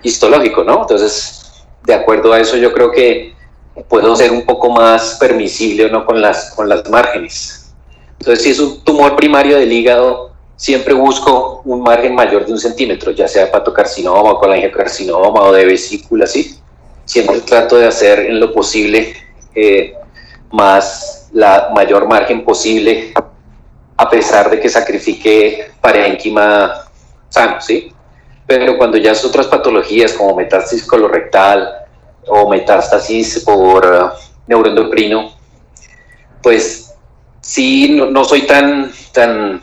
histológico, ¿no? Entonces, de acuerdo a eso, yo creo que puedo ser un poco más permisible no con las, con las márgenes. Entonces, si es un tumor primario del hígado, siempre busco un margen mayor de un centímetro, ya sea patocarcinoma, colangiocarcinoma o de vesícula, ¿sí? Siempre trato de hacer en lo posible eh, más la mayor margen posible, a pesar de que sacrifique parénquima sano, ¿sí? Pero cuando ya es otras patologías como metástasis colorectal o metástasis por uh, neuroendocrino, pues sí, no, soy tan, tan,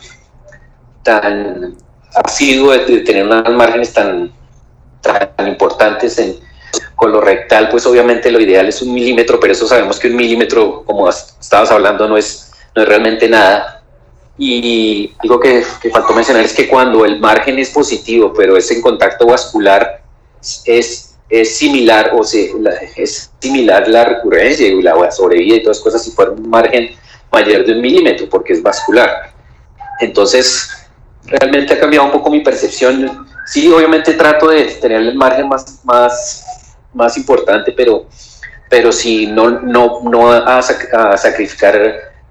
tan asiduo de, tener unas márgenes tan, tan importantes en, colorectal, pues obviamente lo ideal es un milímetro, pero eso sabemos que un milímetro, como estabas hablando, no es, no es realmente nada. Y algo que, que, faltó mencionar es que cuando el margen es positivo, pero es en contacto vascular, es, es similar, o se, es similar la recurrencia y la sobrevida y todas las cosas si fuera un margen mayor de un milímetro, porque es vascular. Entonces, realmente ha cambiado un poco mi percepción. Sí, obviamente trato de tener el margen más, más más importante, pero, pero si no, no, no a, sacrificar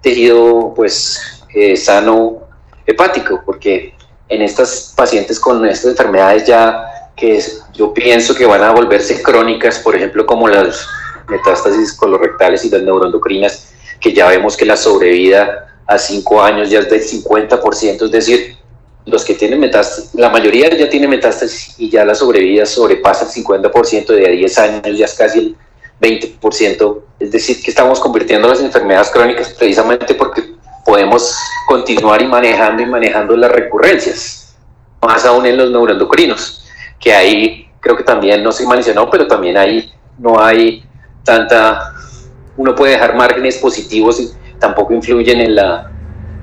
tejido pues eh, sano hepático, porque en estas pacientes con estas enfermedades ya que yo pienso que van a volverse crónicas, por ejemplo, como las metástasis colorectales y las neuroendocrinas, que ya vemos que la sobrevida a 5 años ya es del 50%, es decir, los que tienen metástasis, la mayoría ya tiene metástasis y ya la sobrevida sobrepasa el 50%, de 10 años ya es casi el 20%, es decir, que estamos convirtiendo las enfermedades crónicas precisamente porque podemos continuar y manejando y manejando las recurrencias, más aún en los neuroendocrinos, que ahí creo que también no se mencionó, pero también ahí no hay tanta, uno puede dejar márgenes positivos y tampoco influyen en la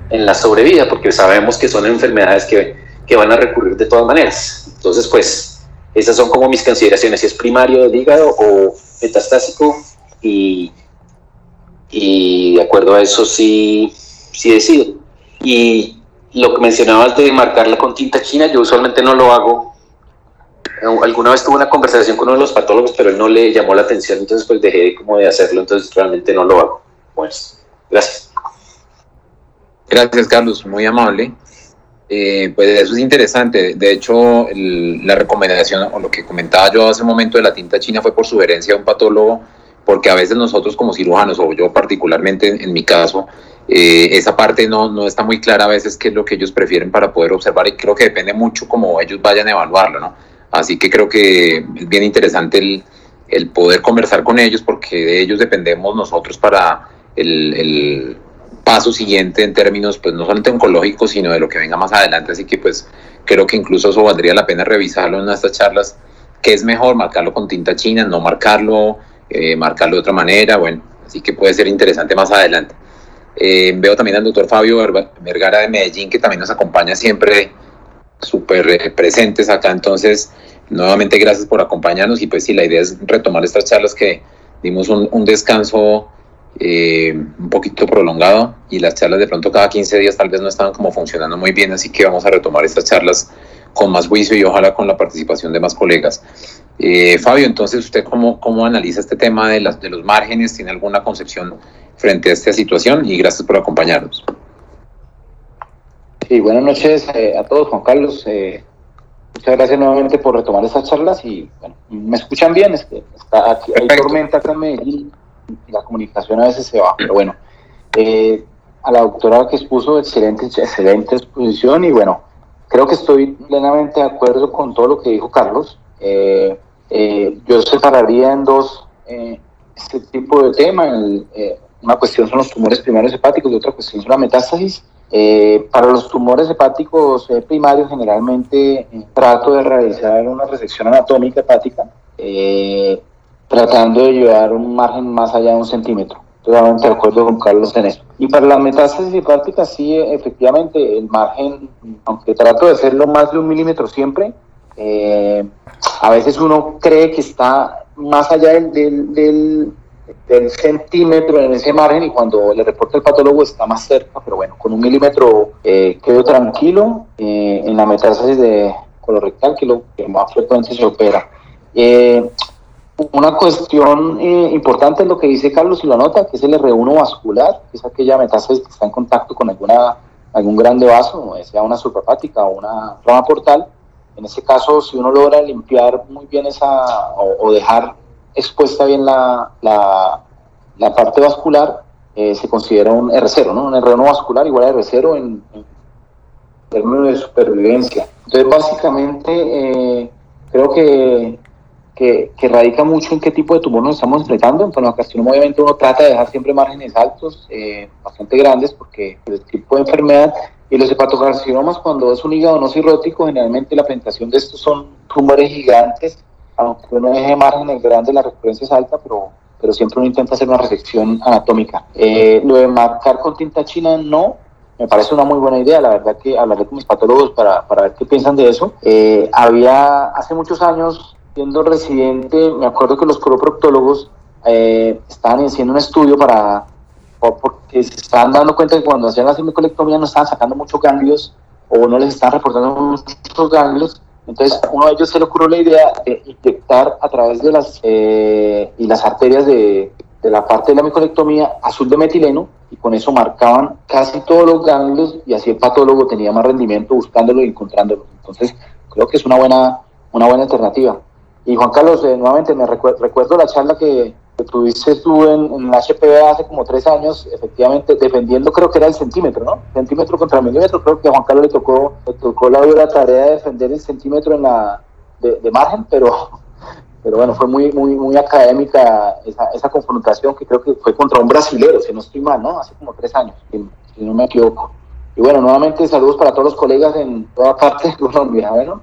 en la sobrevida, porque sabemos que son enfermedades que, que van a recurrir de todas maneras. Entonces, pues, esas son como mis consideraciones, si es primario del hígado o metastásico, y, y de acuerdo a eso sí, sí decido. Y lo que mencionabas de marcarla con tinta china, yo usualmente no lo hago. Alguna vez tuve una conversación con uno de los patólogos, pero él no le llamó la atención, entonces pues dejé como de hacerlo, entonces realmente no lo hago. Pues, gracias. Gracias, Carlos, muy amable. Eh, pues eso es interesante. De hecho, la recomendación o lo que comentaba yo hace un momento de la tinta china fue por sugerencia de un patólogo, porque a veces nosotros como cirujanos, o yo particularmente en, mi caso, eh, esa parte no, no está muy clara a veces qué es lo que ellos prefieren para poder observar y creo que depende mucho cómo ellos vayan a evaluarlo, ¿no? Así que creo que es bien interesante el, poder conversar con ellos porque de ellos dependemos nosotros para el, el paso siguiente en términos pues no solamente oncológicos sino de lo que venga más adelante. Así que pues creo que incluso eso valdría la pena revisarlo en estas charlas que es mejor marcarlo con tinta china no marcarlo eh, marcarlo de otra manera bueno así que puede ser interesante más adelante. Eh, veo también al doctor Fabio Vergara de Medellín que también nos acompaña siempre súper eh, presentes acá entonces nuevamente gracias por acompañarnos y pues sí la idea es retomar estas charlas que dimos un, descanso eh, un poquito prolongado y las charlas de pronto cada 15 días tal vez no estaban como funcionando muy bien, así que vamos a retomar estas charlas con más juicio y ojalá con la participación de más colegas. Eh, Fabio, entonces, ¿usted cómo, cómo analiza este tema de, las, de los márgenes? ¿Tiene alguna concepción frente a esta situación? Y gracias por acompañarnos. Sí, buenas noches eh, a todos, Juan Carlos. Eh, muchas gracias nuevamente por retomar estas charlas y bueno, me escuchan bien, es que está aquí, hay tormenta acá en Medellín y la comunicación a veces se va, pero bueno, eh, a la doctora que expuso excelente, excelente exposición y bueno, creo que estoy plenamente de acuerdo con todo lo que dijo Carlos. Eh, eh, yo separaría en dos eh, este tipo de tema, el, eh, una cuestión son los tumores primarios hepáticos y otra cuestión son la metástasis. Eh, para los tumores hepáticos eh, primarios, generalmente eh, trato de realizar una resección anatómica hepática, tratando de llevar un margen más allá de un centímetro. Totalmente de acuerdo con Carlos en. Y para las metástasis hepáticas, sí, efectivamente, el margen, aunque trato de hacerlo más de un milímetro siempre, a veces uno cree que está más allá del del centímetro en ese margen y cuando le reporta el patólogo está más cerca, pero bueno, con un milímetro eh, quedo tranquilo eh, en la metástasis de colorectal, que lo que más frecuente se opera. Eh, una cuestión eh, importante es lo que dice Carlos y lo nota, que es el R1 vascular, que es aquella metástasis que está en contacto con alguna, algún grande vaso, sea una suprapática o una rama portal. En este caso, si uno logra limpiar muy bien esa o, o dejar expuesta bien la, la, parte vascular, eh, se considera un R0, ¿no? Un R1 vascular igual a R0 en, en términos de supervivencia. Entonces, básicamente, eh, creo que, que, radica mucho en qué tipo de tumor nos estamos enfrentando. En el carcinoma, obviamente, uno trata de dejar siempre márgenes altos, eh, bastante grandes, porque el tipo de enfermedad y los hepatocarcinomas, cuando es un hígado no cirrótico, generalmente la presentación de estos son tumores gigantes aunque uno deje márgenes grandes, la recurrencia es alta, pero, pero siempre uno intenta hacer una resección anatómica. Eh, lo de marcar con tinta china, no, me parece una muy buena idea, la verdad que hablaré con mis patólogos para, para ver qué piensan de eso. Eh, había hace muchos años, siendo residente, me acuerdo que los coloproctólogos eh, estaban haciendo un estudio para, porque se estaban dando cuenta que cuando hacían la semicolectomía no estaban sacando muchos ganglios o no les estaban reportando muchos ganglios entonces, uno de ellos se le ocurrió la idea de inyectar a través de las, eh, y las arterias de, de, la parte de la micolectomía azul de metileno y con eso marcaban casi todos los ganglios y así el patólogo tenía más rendimiento buscándolo y encontrándolo. Entonces, creo que es una buena, una buena alternativa. Y Juan Carlos, eh, nuevamente me recuer recuerdo la charla que, que tuviste tú en, en, la HPV hace como tres años, efectivamente defendiendo, creo que era el centímetro, ¿no? Centímetro contra milímetro, creo que a Juan Carlos le tocó, le tocó la dura tarea de defender el centímetro en la, de, margen, pero, pero bueno, fue muy, muy, muy académica esa, esa, confrontación que creo que fue contra un brasilero, si no estoy mal, ¿no? Hace como tres años, si, no me equivoco. Y bueno, nuevamente saludos para todos los colegas en toda parte de Colombia, bueno.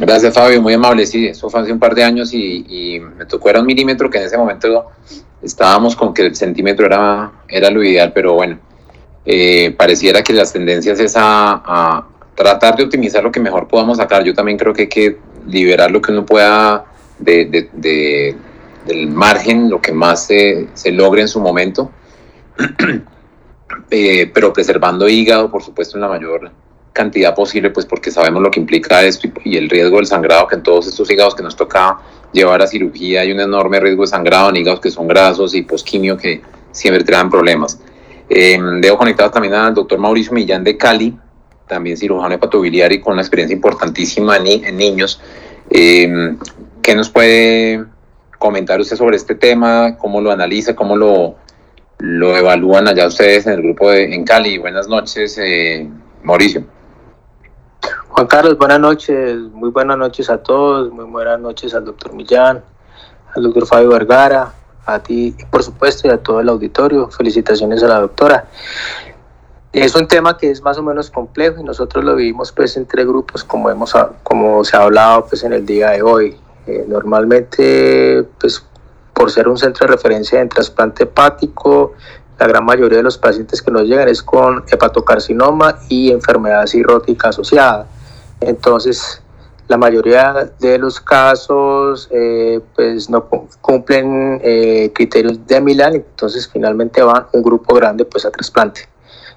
Gracias, Fabio, muy amable. Sí, eso fue hace un par de años y, y, me tocó, era un milímetro que en ese momento estábamos con que el centímetro era, era lo ideal, pero bueno, eh, pareciera que las tendencias es a, tratar de optimizar lo que mejor podamos sacar. Yo también creo que hay que liberar lo que uno pueda de del margen, lo que más se, se logre en su momento, eh, pero preservando hígado, por supuesto, en la mayor cantidad posible, pues porque sabemos lo que implica esto y, el riesgo del sangrado, que en todos estos hígados que nos toca llevar a cirugía hay un enorme riesgo de sangrado en hígados que son grasos y posquimio que siempre traen problemas. Eh, debo conectado también al doctor Mauricio Millán de Cali, también cirujano hepatobiliar y con una experiencia importantísima en niños. Eh, ¿Qué nos puede comentar usted sobre este tema? ¿Cómo lo analiza? ¿Cómo lo, lo evalúan allá ustedes en el grupo de, en Cali. Buenas noches, eh, Mauricio. Juan Carlos, buenas noches, muy buenas noches a todos, muy buenas noches al doctor Millán, al doctor Fabio Vergara, a ti, por supuesto, y a todo el auditorio. Felicitaciones a la doctora. Es un tema que es más o menos complejo y nosotros lo vivimos pues entre grupos como hemos como se ha hablado pues en el día de hoy. Eh, normalmente pues por ser un centro de referencia en trasplante hepático, la gran mayoría de los pacientes que nos llegan es con hepatocarcinoma y enfermedad cirrótica asociada. Entonces, la mayoría de los casos eh, pues no cumplen eh, criterios de Milán, entonces finalmente va un grupo grande pues a trasplante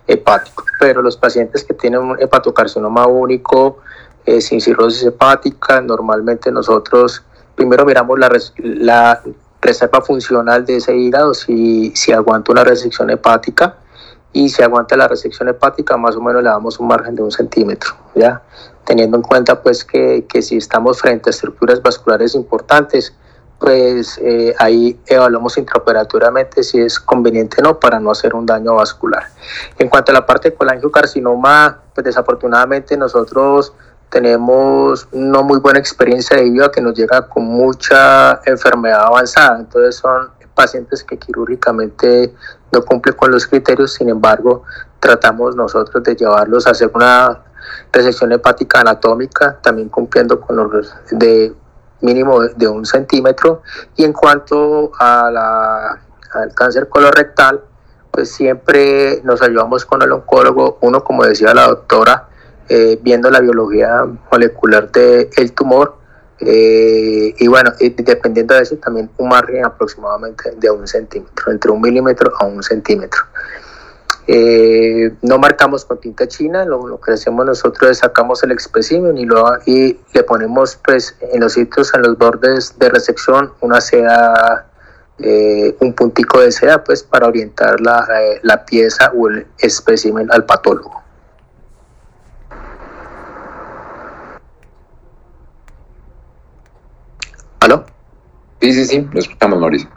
hepático. Pero los pacientes que tienen un hepatocarcinoma único eh, sin cirrosis hepática, normalmente nosotros primero miramos la, reserva funcional de ese hígado, si, si aguanta una resección hepática y si aguanta la resección hepática, más o menos le damos un margen de un centímetro, ¿ya? Teniendo en cuenta pues que, que si estamos frente a estructuras vasculares importantes, pues eh, ahí evaluamos intraoperatoriamente si es conveniente o no para no hacer un daño vascular. En cuanto a la parte de colangiocarcinoma, pues desafortunadamente nosotros tenemos no muy buena experiencia debido a que nos llega con mucha enfermedad avanzada, entonces son pacientes que quirúrgicamente no cumplen con los criterios, sin embargo, tratamos nosotros de llevarlos a hacer una resección hepática anatómica, también cumpliendo con los de mínimo de un centímetro. Y en cuanto a la, al cáncer colorectal, pues siempre nos ayudamos con el oncólogo, uno como decía la doctora, eh, viendo la biología molecular del el tumor, eh, y bueno, dependiendo de eso también un margen aproximadamente de un centímetro, entre un milímetro a un centímetro. Eh, no marcamos con tinta china, lo, que hacemos nosotros es sacamos el espécimen y, lo, y le ponemos pues en los sitios, en los bordes de resección, una seda, eh, un puntico de seda pues para orientar la, eh, la pieza o el espécimen al patólogo. ¿Aló? Sí, sí, sí, lo escuchamos, Mauricio.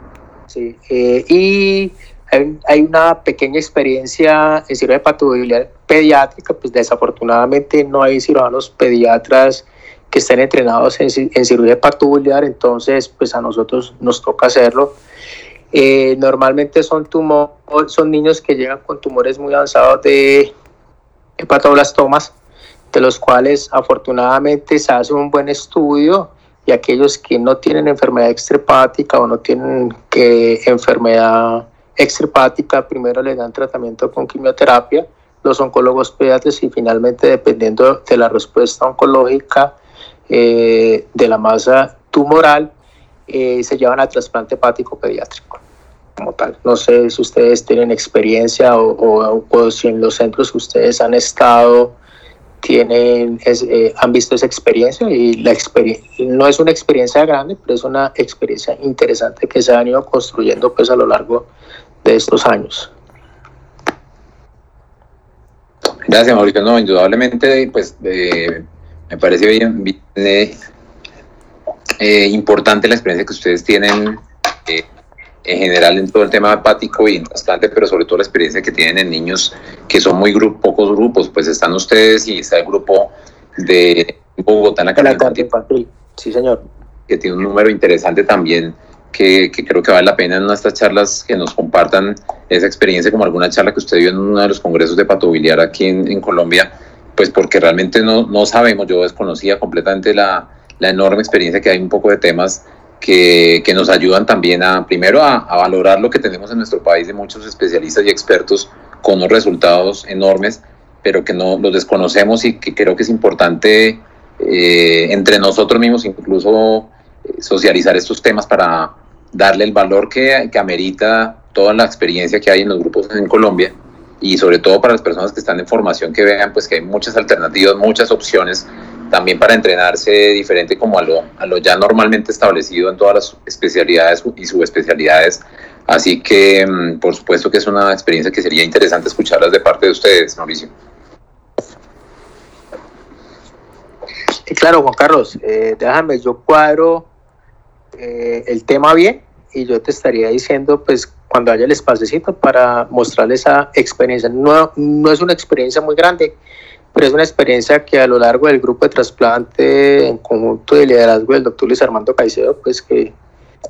Sí, y hay, una pequeña experiencia en cirugía hepatobiliar pediátrica, pues desafortunadamente no hay cirujanos pediatras que estén entrenados en, en cirugía hepatobiliar, entonces pues a nosotros nos toca hacerlo. Eh, normalmente son, tumor, son niños que llegan con tumores muy avanzados de hepatoblastomas, de los cuales afortunadamente se hace un buen estudio y aquellos que no tienen enfermedad extrahepática o no tienen que enfermedad extrahepática, primero le dan tratamiento con quimioterapia, los oncólogos pediatras y finalmente dependiendo de la respuesta oncológica eh, de la masa tumoral, eh, se llevan a trasplante hepático pediátrico como tal. No sé si ustedes tienen experiencia o, o, si en los centros ustedes han estado tienen eh, han visto esa experiencia y la experiencia no es una experiencia grande pero es una experiencia interesante que se ha ido construyendo pues a lo largo de estos años. Gracias, Mauricio. No, indudablemente, pues eh, me parece bien, eh, eh, importante la experiencia que ustedes tienen en general en todo el tema hepático y en trasplante, pero sobre todo la experiencia que tienen en niños que son muy pocos grupos. Pues están ustedes y está el grupo de Bogotá en la, infantil. Sí, señor. Que tiene un número interesante también que, creo que vale la pena en nuestras charlas que nos compartan esa experiencia como alguna charla que usted dio en uno de los congresos de patobiliar aquí en, Colombia, pues porque realmente no, no, sabemos, yo desconocía completamente la, la, enorme experiencia que hay un poco de temas que, que nos ayudan también a, primero, a, a, valorar lo que tenemos en nuestro país de muchos especialistas y expertos con unos resultados enormes, pero que no los desconocemos y que creo que es importante eh, entre nosotros mismos incluso eh, socializar estos temas para darle el valor que, que amerita toda la experiencia que hay en los grupos en Colombia y sobre todo para las personas que están en formación que vean pues que hay muchas alternativas, muchas opciones también para entrenarse diferente como a lo, a lo ya normalmente establecido en todas las especialidades y subespecialidades. Así que mm, por supuesto que es una experiencia que sería interesante escucharlas de parte de ustedes, Mauricio. claro, Juan Carlos, eh, déjame, yo cuadro eh, el tema bien y yo te estaría diciendo pues cuando haya el espacecito para mostrarles esa experiencia. No, no es una experiencia muy grande, pero es una experiencia que a lo largo del grupo de trasplante en conjunto de liderazgo del doctor Luis Armando Caicedo, pues que,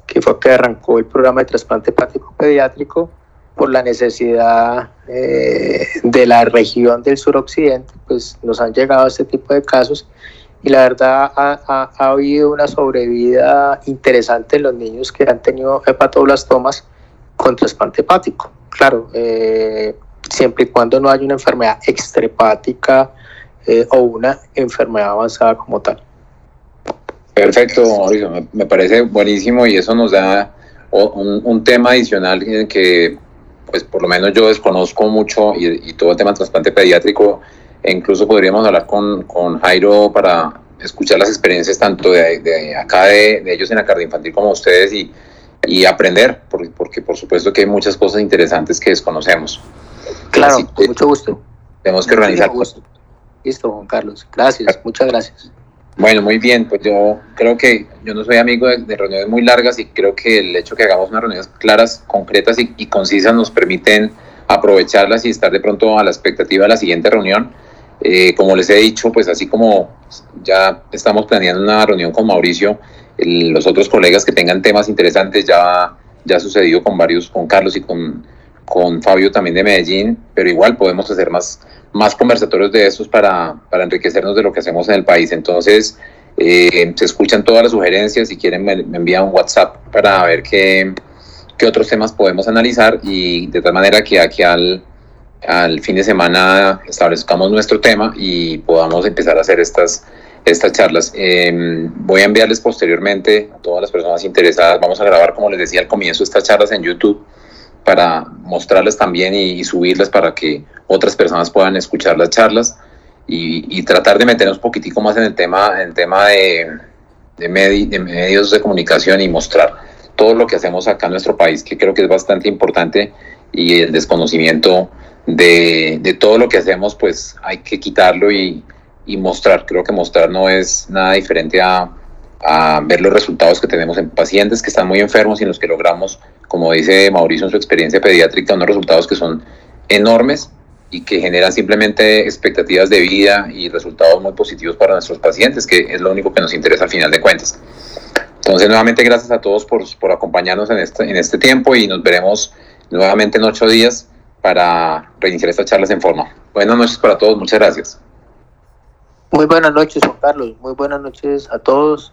que fue que arrancó el programa de trasplante hepático pediátrico por la necesidad eh, de la región del suroccidente, pues nos han llegado este tipo de casos y la verdad ha, ha, habido una sobrevida interesante en los niños que han tenido hepatoblastomas con trasplante hepático. Claro, eh, siempre y cuando no haya una enfermedad extrahepática eh, o una enfermedad avanzada como tal. Perfecto, Mauricio, me, parece buenísimo y eso nos da un, un tema adicional que pues por lo menos yo desconozco mucho y, todo el tema de trasplante pediátrico, e incluso podríamos hablar con, con, Jairo para escuchar las experiencias tanto de, acá de, ellos en la cardio infantil como ustedes y, y aprender, porque, porque, por supuesto que hay muchas cosas interesantes que desconocemos. Claro, con mucho gusto. Tenemos que organizar. Listo, Juan Carlos. Gracias, muchas gracias. Bueno, muy bien, pues yo creo que yo no soy amigo de, reuniones muy largas y creo que el hecho que hagamos unas reuniones claras, concretas y, concisas nos permiten aprovecharlas y estar de pronto a la expectativa de la siguiente reunión. Eh, como les he dicho, pues así como ya estamos planeando una reunión con Mauricio, los otros colegas que tengan temas interesantes ya, ya ha sucedido con varios, con Carlos y con, con Fabio también de Medellín, pero igual podemos hacer más, más conversatorios de estos para, para enriquecernos de lo que hacemos en el país. Entonces, eh, se escuchan todas las sugerencias, si quieren me, envían un WhatsApp para ver qué, qué, otros temas podemos analizar y de tal manera que aquí al, al fin de semana establezcamos nuestro tema y podamos empezar a hacer estas, estas charlas. Em, voy a enviarles posteriormente a todas las personas interesadas, vamos a grabar, como les decía al comienzo, estas charlas en YouTube para mostrarles también y, subirlas para que otras personas puedan escuchar las charlas y, tratar de meternos un poquitico más en el tema, en el tema de, medios de comunicación y mostrar todo lo que hacemos acá en nuestro país, que creo que es bastante importante y el desconocimiento de, todo lo que hacemos, pues hay que quitarlo y, y mostrar. Creo que mostrar no es nada diferente a, a ver los resultados que tenemos en pacientes que están muy enfermos y en los que logramos, como dice Mauricio en su experiencia pediátrica, unos resultados que son enormes y que generan simplemente expectativas de vida y resultados muy positivos para nuestros pacientes, que es lo único que nos interesa al final de cuentas. Entonces, nuevamente, gracias a todos por, por acompañarnos en este, en este tiempo y nos veremos nuevamente en ocho días para reiniciar estas charlas en forma. Buenas noches para todos, muchas gracias. Muy buenas noches, Juan Carlos. Muy buenas noches a todos.